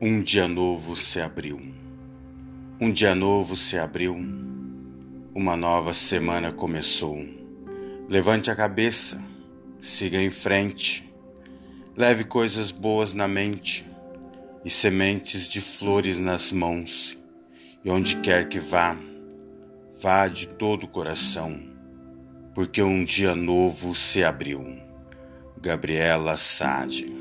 Um dia novo se abriu. Um dia novo se abriu. Uma nova semana começou. Levante a cabeça, siga em frente. Leve coisas boas na mente e sementes de flores nas mãos. E onde quer que vá, vá de todo o coração, porque um dia novo se abriu. Gabriela Sade